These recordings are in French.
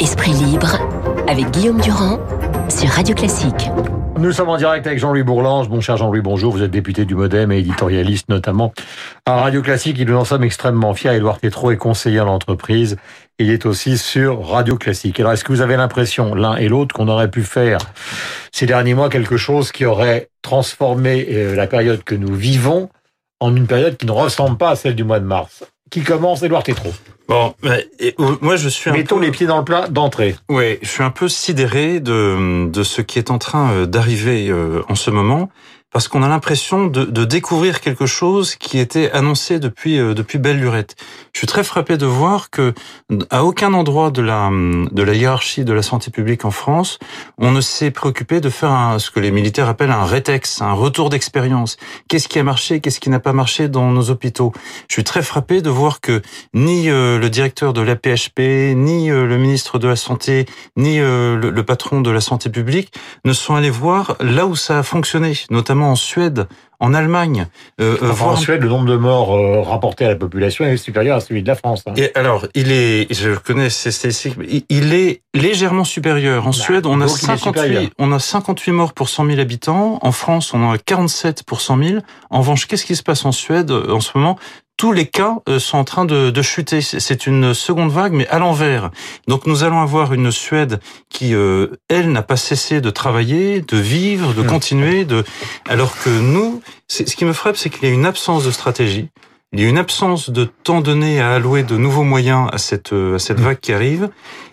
Esprit libre avec Guillaume Durand sur Radio Classique. Nous sommes en direct avec Jean-Louis Bourlange. Bon cher Jean-Louis, bonjour. Vous êtes député du Modem et éditorialiste notamment à Radio Classique. Et nous en sommes extrêmement fiers. Édouard Tétrault est conseiller en l'entreprise. Il est aussi sur Radio Classique. Alors est-ce que vous avez l'impression, l'un et l'autre, qu'on aurait pu faire ces derniers mois quelque chose qui aurait transformé euh, la période que nous vivons en une période qui ne ressemble pas à celle du mois de mars Qui commence, Édouard Tétrault Bon, et, moi je suis Mettons un peu... les pieds dans le plat d'entrée. Oui, je suis un peu sidéré de, de ce qui est en train euh, d'arriver euh, en ce moment parce qu'on a l'impression de, de, découvrir quelque chose qui était annoncé depuis euh, depuis belle lurette. Je suis très frappé de voir que à aucun endroit de la de la hiérarchie de la santé publique en France, on ne s'est préoccupé de faire un, ce que les militaires appellent un rétex, un retour d'expérience. Qu'est-ce qui a marché, qu'est-ce qui n'a pas marché dans nos hôpitaux? Je suis très frappé de voir que ni euh, le directeur de l'APHP, ni euh, le ministre de la santé, ni euh, le, le patron de la santé publique ne sont allés voir là où ça a fonctionné, notamment en Suède, en Allemagne. Euh, enfin, voir... En Suède, le nombre de morts euh, rapportés à la population est supérieur à celui de la France. Hein. Et alors, il est, je connais ces statistiques, il est légèrement supérieur. En bah, Suède, on a 58, on a 58 morts pour 100 000 habitants. En France, on en a 47 pour 100 000. En revanche, qu'est-ce qui se passe en Suède en ce moment? Tous les cas sont en train de, de chuter. C'est une seconde vague, mais à l'envers. Donc nous allons avoir une Suède qui, euh, elle, n'a pas cessé de travailler, de vivre, de continuer, de... alors que nous, ce qui me frappe, c'est qu'il y a une absence de stratégie. Il y a une absence de temps donné à allouer de nouveaux moyens à cette, à cette vague qui arrive.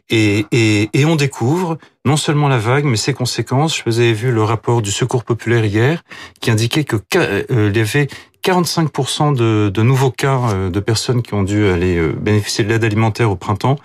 Et, et, et, on découvre non seulement la vague, mais ses conséquences. Je vous avais vu le rapport du Secours populaire hier, qui indiquait que euh, il y avait 45% de, de, nouveaux cas de personnes qui ont dû aller bénéficier de l'aide alimentaire au printemps,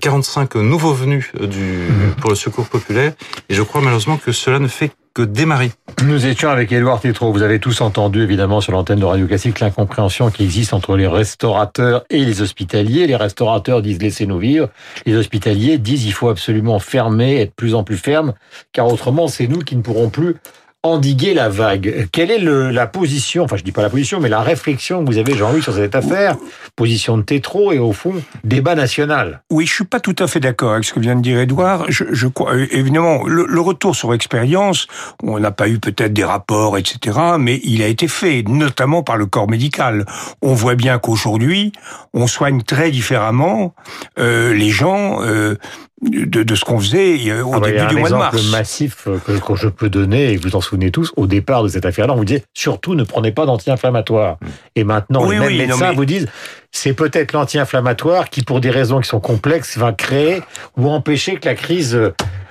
45 nouveaux venus du, pour le Secours populaire. Et je crois malheureusement que cela ne fait démarrer. Nous étions avec Édouard Tétrault. Vous avez tous entendu, évidemment, sur l'antenne de Radio Classique, l'incompréhension qui existe entre les restaurateurs et les hospitaliers. Les restaurateurs disent laissez-nous vivre. Les hospitaliers disent il faut absolument fermer, être plus en plus ferme, car autrement, c'est nous qui ne pourrons plus endiguer la vague. Quelle est le, la position, enfin je dis pas la position, mais la réflexion que vous avez, Jean-Louis, sur cette affaire? Position de Tétro et au fond, débat national. Oui, je suis pas tout à fait d'accord avec ce que vient de dire Edouard. Je, je crois, évidemment, le, le, retour sur expérience, on n'a pas eu peut-être des rapports, etc., mais il a été fait, notamment par le corps médical. On voit bien qu'aujourd'hui, on soigne très différemment euh, les gens. Euh, de, de, ce qu'on faisait au ah bah, début du mois de mars. Un exemple massif que, que, je peux donner, et vous en souvenez tous, au départ de cette affaire-là, on vous disait surtout ne prenez pas d'anti-inflammatoires. Et maintenant, oui, les mêmes oui, médecins mais... vous disent c'est peut-être l'anti-inflammatoire qui, pour des raisons qui sont complexes, va créer ou empêcher que la crise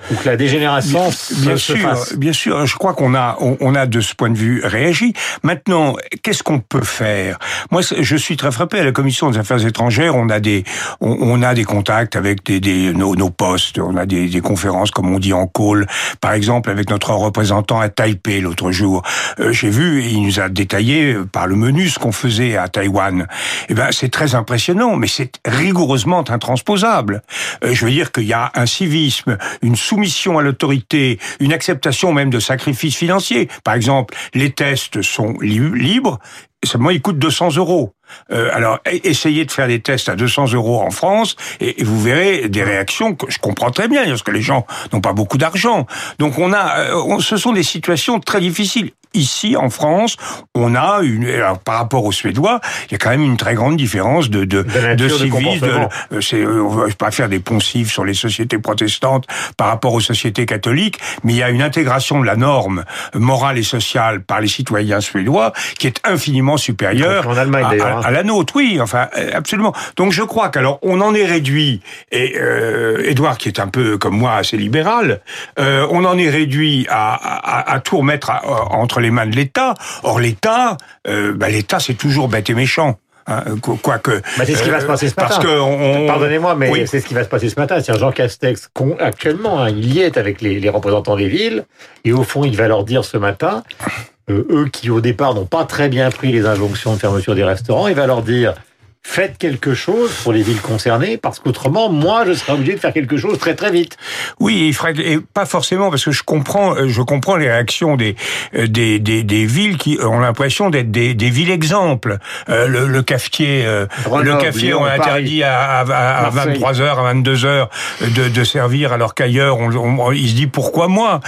que la dégénérescence bien, bien se sûr, fasse. Bien sûr, je crois qu'on a, on, on, a de ce point de vue réagi. Maintenant, qu'est-ce qu'on peut faire? Moi, je suis très frappé à la commission des affaires étrangères. On a des, on, on a des contacts avec des, des nos, nos, postes. On a des, des, conférences, comme on dit en call. Par exemple, avec notre représentant à Taipei l'autre jour, euh, j'ai vu, il nous a détaillé par le menu ce qu'on faisait à Taïwan. Eh ben, c'est très impressionnant, mais c'est rigoureusement intransposable. Euh, je veux dire qu'il y a un civisme, une soumission à l'autorité, une acceptation même de sacrifices financiers. Par exemple, les tests sont li libres, seulement ils coûtent 200 euros. Euh, alors, essayez de faire des tests à 200 euros en France et, et, vous verrez des réactions que je comprends très bien, parce que les gens n'ont pas beaucoup d'argent. Donc, on a, euh, on, ce sont des situations très difficiles. Ici, en France, on a une, alors, par rapport aux Suédois, il y a quand même une très grande différence de, de, de, de civisme. De, c'est, on va pas faire des poncifs sur les sociétés protestantes par rapport aux sociétés catholiques, mais il y a une intégration de la norme morale et sociale par les citoyens suédois qui est infiniment supérieure en Allemagne, à, à, à, la nôtre. Oui, enfin, absolument. Donc je crois qu'alors on en est réduit. Et euh, Edouard, qui est un peu comme moi assez libéral, euh, on en est réduit à, à, tout remettre entre les mains de l'État. Or l'État, euh, bah, l'État c'est toujours bête et méchant. Hein, quoique. Bah c'est ce qui va se passer ce matin. Parce que on... Pardonnez-moi, mais oui. c'est ce qui va se passer ce matin. C'est Jean Castex actuellement, hein, il y est avec les, les, représentants des villes, et au fond, il va leur dire ce matin, euh, eux qui au départ n'ont pas très bien pris les injonctions de fermeture des restaurants, il va leur dire faites quelque chose pour les villes concernées, parce qu'autrement, moi, je serais obligé de faire quelque chose très très vite. Oui, et pas forcément, parce que je comprends, euh, je comprends les réactions des euh, des, des, des villes qui ont l'impression d'être des, des villes exemples. Euh, le, le, cafetier, le cafetier, on interdit à, à, à 23 h à 22 h de, de servir, alors qu'ailleurs, on, on, il se dit pourquoi moi?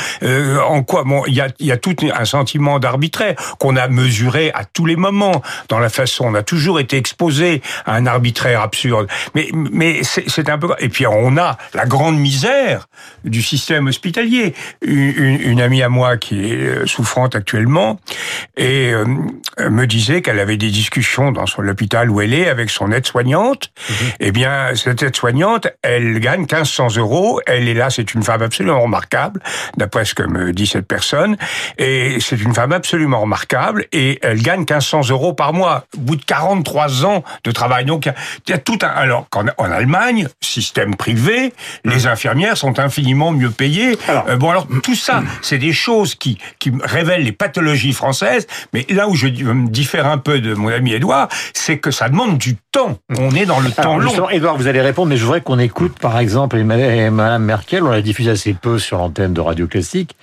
En quoi? Bon, il y a, y a tout un sentiment d'arbitraire qu'on a mesuré à tous les moments dans la façon. On a toujours été exposé un arbitraire absurde. Mais, mais c'est un peu... Et puis on a la grande misère du système hospitalier. Une, une amie à moi qui est euh, souffrante actuellement et euh, me disait qu'elle avait des discussions dans son hôpital où elle est avec son aide-soignante. Mhm. Eh bien, cette aide-soignante, elle gagne 1500 euros. Elle est là, c'est une femme absolument remarquable, d'après ce que me dit cette personne. Et c'est une femme absolument remarquable et elle gagne 1500 euros par mois. Au bout de 43 ans de travail. Donc il y a tout un. Alors qu'en en Allemagne, système privé, les hum. infirmières sont infiniment mieux payées. Euh, bon alors tout ça, c'est des choses qui qui révèlent les pathologies françaises. Mais là où je me diffère un peu de mon ami Edouard, c'est que ça demande du temps. On est dans le temps long. Edouard, vous allez répondre, mais je voudrais qu'on écoute par exemple Madame Merkel. On l'a diffusé assez peu sur l'antenne de Radio Classique,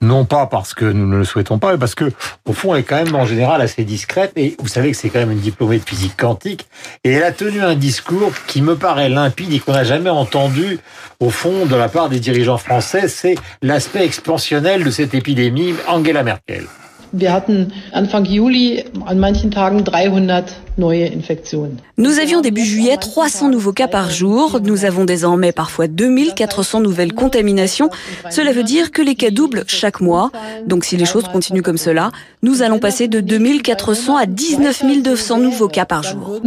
non pas parce que nous ne le souhaitons pas, mais parce que au fond, elle est quand même en général assez discrète. Et vous savez que c'est quand même une diplômée de physique quantique. Et elle a tenu un discours qui me paraît limpide et qu'on n'a jamais entendu au fond de la part des dirigeants français. C'est l'aspect expansionnel de cette épidémie, Angela Merkel. Wir hatten Anfang Juli an manchen Tagen 300 neue Infektionen. Nous avions début juillet 300 nouveaux cas par jour. Nous avons désormais parfois 2400 nouvelles contaminations. Cela veut dire que les cas doublent chaque mois. Donc si les choses continuent comme cela, nous allons passer de 2400 à 19 200 nouveaux cas par jour.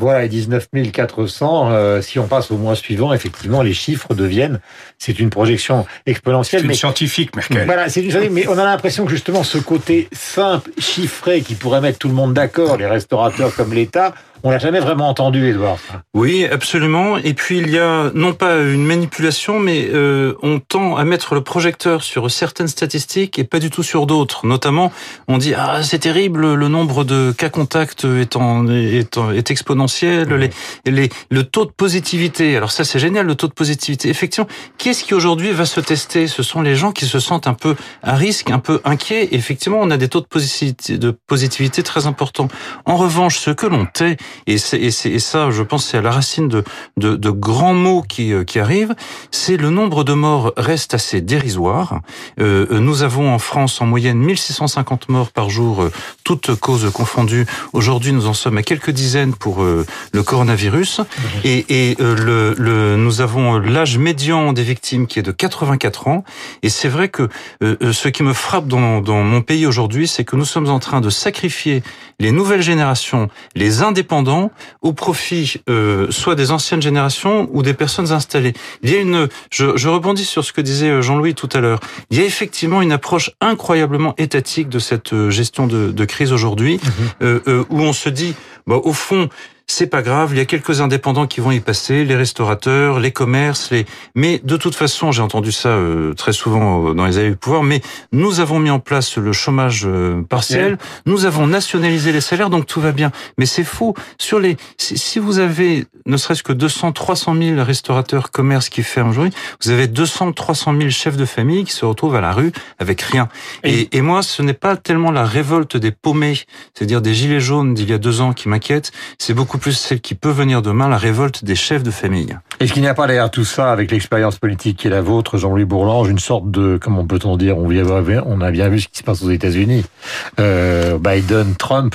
Wir von 2400 auf 19.200 kommen. Voilà, les 19 400, euh, si on passe au mois suivant, effectivement, les chiffres deviennent, c'est une projection exponentielle. C'est une mais, scientifique, Merkel. Voilà, c'est une mais on a l'impression que justement ce côté simple, chiffré, qui pourrait mettre tout le monde d'accord, les restaurateurs comme l'État, on l'a jamais vraiment entendu, Edouard. Oui, absolument. Et puis il y a non pas une manipulation, mais euh, on tend à mettre le projecteur sur certaines statistiques et pas du tout sur d'autres. Notamment, on dit ah c'est terrible, le nombre de cas contacts est, en, est, est exponentiel, les, les, le taux de positivité. Alors ça c'est génial, le taux de positivité. Effectivement, qui est-ce qui aujourd'hui va se tester? Ce sont les gens qui se sentent un peu à risque, un peu inquiets. effectivement, on a des taux de positivité, de positivité très importants. En revanche, ce que l'on tait et, ça, je pense, c'est à la racine de, de, de grands mots qui, euh, qui arrivent. C'est le nombre de morts reste assez dérisoire. Euh, euh nous avons en France en moyenne 1650 morts par jour, euh, toutes causes confondues. Aujourd'hui, nous en sommes à quelques dizaines pour le coronavirus. Et, et le, le, nous avons l'âge médian des victimes qui est de 84 ans. Et c'est vrai que ce qui me frappe dans, dans mon pays aujourd'hui, c'est que nous sommes en train de sacrifier les nouvelles générations, les indépendants, au profit euh, soit des anciennes générations ou des personnes installées. Il y a une, je, je rebondis sur ce que disait euh, Jean-Louis tout à l'heure. Il y a effectivement une approche incroyablement étatique de cette euh, gestion de, de crise aujourd'hui, mmh. euh, où on se dit, bah, au fond, c'est pas grave, il y a quelques indépendants qui vont y passer, les restaurateurs, les commerces, les. Mais de toute façon, j'ai entendu ça euh, très souvent euh, dans les années du pouvoir. Mais nous avons mis en place le chômage euh, partiel, nous avons nationalisé les salaires, donc tout va bien. Mais c'est faux. Sur les, si vous avez ne serait-ce que 200, 300 000 restaurateurs, commerces qui ferment aujourd'hui, vous avez 200, 300 000 chefs de famille qui se retrouvent à la rue avec rien. Et, et moi, ce n'est pas tellement la révolte des paumés, c'est-à-dire des gilets jaunes d'il y a deux ans qui m'inquiète, c'est beaucoup plus celle qui peut venir demain, la révolte des chefs de famille. Est-ce qu'il n'y a pas derrière tout ça, avec l'expérience politique qui est la vôtre, Jean-Louis Bourlange, une sorte de, comment peut-on dire, on, on a bien vu ce qui se passe aux États-Unis, euh, Biden, Trump,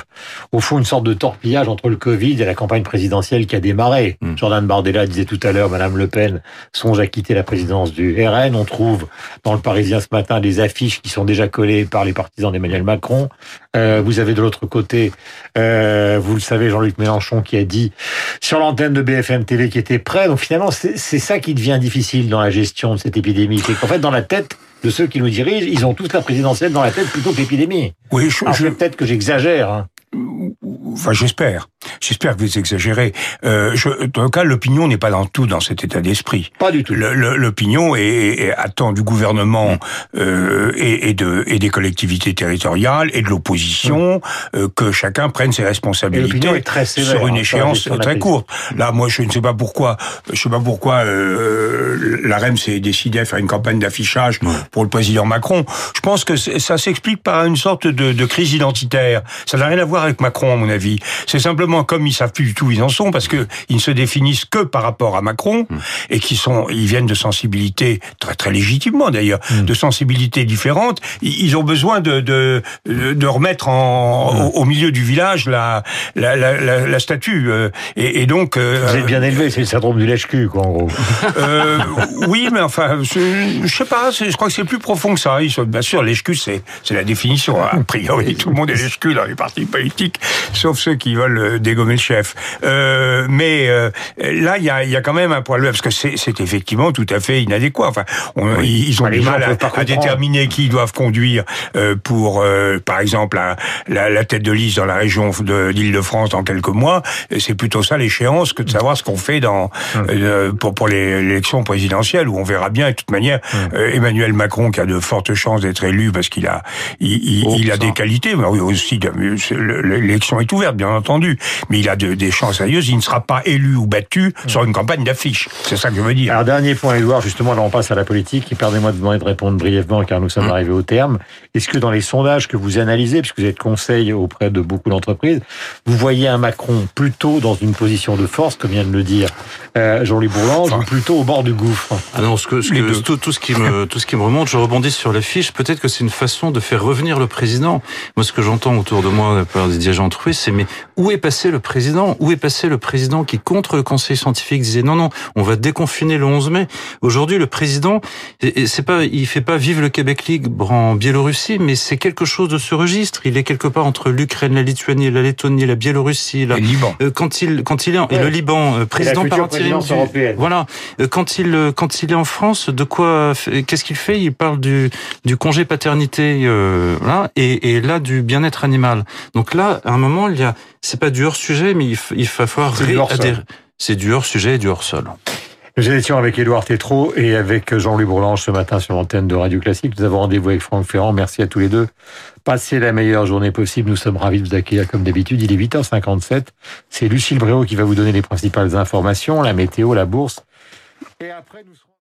au fond une sorte de torpillage entre le Covid et la campagne présidentielle qui a démarré. Hmm. Jordan Bardella disait tout à l'heure, Madame Le Pen songe à quitter la présidence du RN. On trouve dans le Parisien ce matin des affiches qui sont déjà collées par les partisans d'Emmanuel Macron. Euh, vous avez de l'autre côté, euh, vous le savez, Jean-Luc Mélenchon qui a dit sur l'antenne de BFM TV qui était prêt. Donc finalement, c'est ça qui devient difficile dans la gestion de cette épidémie. C'est qu'en fait, dans la tête de ceux qui nous dirigent, ils ont tous la présidentielle dans la tête plutôt que l'épidémie. Oui, je, je... peut-être que j'exagère. Hein. Enfin, j'espère. J'espère que vous exagérez. Euh, je, dans le cas, l'opinion n'est pas dans tout dans cet état d'esprit. Pas du tout. L'opinion est, attend du gouvernement euh, et, et, de, et des collectivités territoriales et de l'opposition mm. euh, que chacun prenne ses responsabilités très sévère, sur une hein, échéance très courte. Là, moi, je ne sais pas pourquoi. Je sais pas pourquoi euh, la REM s'est décidé à faire une campagne d'affichage pour le président Macron. Je pense que ça s'explique par une sorte de, de crise identitaire. Ça n'a rien à voir avec Macron, à mon avis. C'est simplement comme ils savent plus du tout où ils en sont, parce que ils ne se définissent que par rapport à Macron hmm. et qui sont, ils viennent de sensibilités très très légitimement d'ailleurs, hmm. de sensibilités différentes. Ils ont besoin de de, de remettre en, hmm. au, milieu du village la la, la, la, statue euh, et, et, donc. Euh, Vous êtes bien élevé, c'est le syndrome du lèche-cul, quoi, en gros. Euh, oui, mais enfin, je sais pas, je crois que c'est plus profond que ça. Ils sont, bien sûr, lèche-cul, c'est c'est la définition. Hein. A priori, tout le monde est lèche-cul dans les partis politiques, sauf ceux qui veulent dégommer le chef. Euh, mais euh, là, il y a, y a, quand même un problème parce que c'est effectivement tout à fait inadéquat. Enfin, ils ont du mal à, déterminer qui ils doivent conduire euh, pour, euh, par exemple, la, la, tête de liste dans la région de l'Île-de-France dans quelques mois. C'est plutôt ça l'échéance que de savoir ce qu'on fait dans hum. pour pour l'élection présidentielle où on verra bien. De toute manière, hum. Emmanuel Macron qui a de fortes chances d'être élu parce qu'il a il, il, a des qualités. Mais oui, aussi l'élection est ouverte, bien entendu mais il a des chances sérieuses. Il ne sera pas élu ou battu sur une campagne d'affiches. C'est ça que je veux dire. Alors, dernier point, Edouard, justement, là, on passe à la politique. Perdez-moi de demander de répondre brièvement, car nous sommes mm. arrivés au terme. Est-ce que dans les sondages que vous analysez, puisque vous êtes conseil auprès de beaucoup d'entreprises, vous voyez un Macron plutôt dans une position de force, comme vient de le dire euh, Jean-Louis Bourlange, ou plutôt au bord du gouffre? Ah non, ce que, ce que tout, tout, ce qui me, tout ce qui me remonte, je rebondis sur l'affiche. Peut-être que c'est une façon de faire revenir le président. Moi, ce que j'entends autour de moi par des dirigeants c'est mais où est passé le président Où est passé le président qui, contre le conseil scientifique, disait non, non, on va déconfiner le 11 mai Aujourd'hui, le président, c'est pas, il fait pas vivre le Québec libre en Biélorussie, mais c'est quelque chose de ce registre. Il est quelque part entre l'Ukraine, la Lituanie, la Lettonie, la Biélorussie, la, le Liban. Euh, quand il, quand il est, et le Liban, euh, président par voilà. Euh, quand il euh, quand il est en France, de quoi qu'est-ce qu'il fait? Il parle du du congé paternité euh, là et, et là du bien-être animal. Donc là, à un moment, il y a c'est pas du hors sujet, mais il, il va falloir c'est du hors sujet et du hors sol. Nous étions avec Édouard Tétrault et avec Jean-Louis Bourlange ce matin sur l'antenne de Radio Classique. Nous avons rendez-vous avec Franck Ferrand. Merci à tous les deux. Passez la meilleure journée possible. Nous sommes ravis de vous accueillir comme d'habitude. Il est 8h57. C'est Lucille Bréau qui va vous donner les principales informations, la météo, la bourse. Et après, nous serons...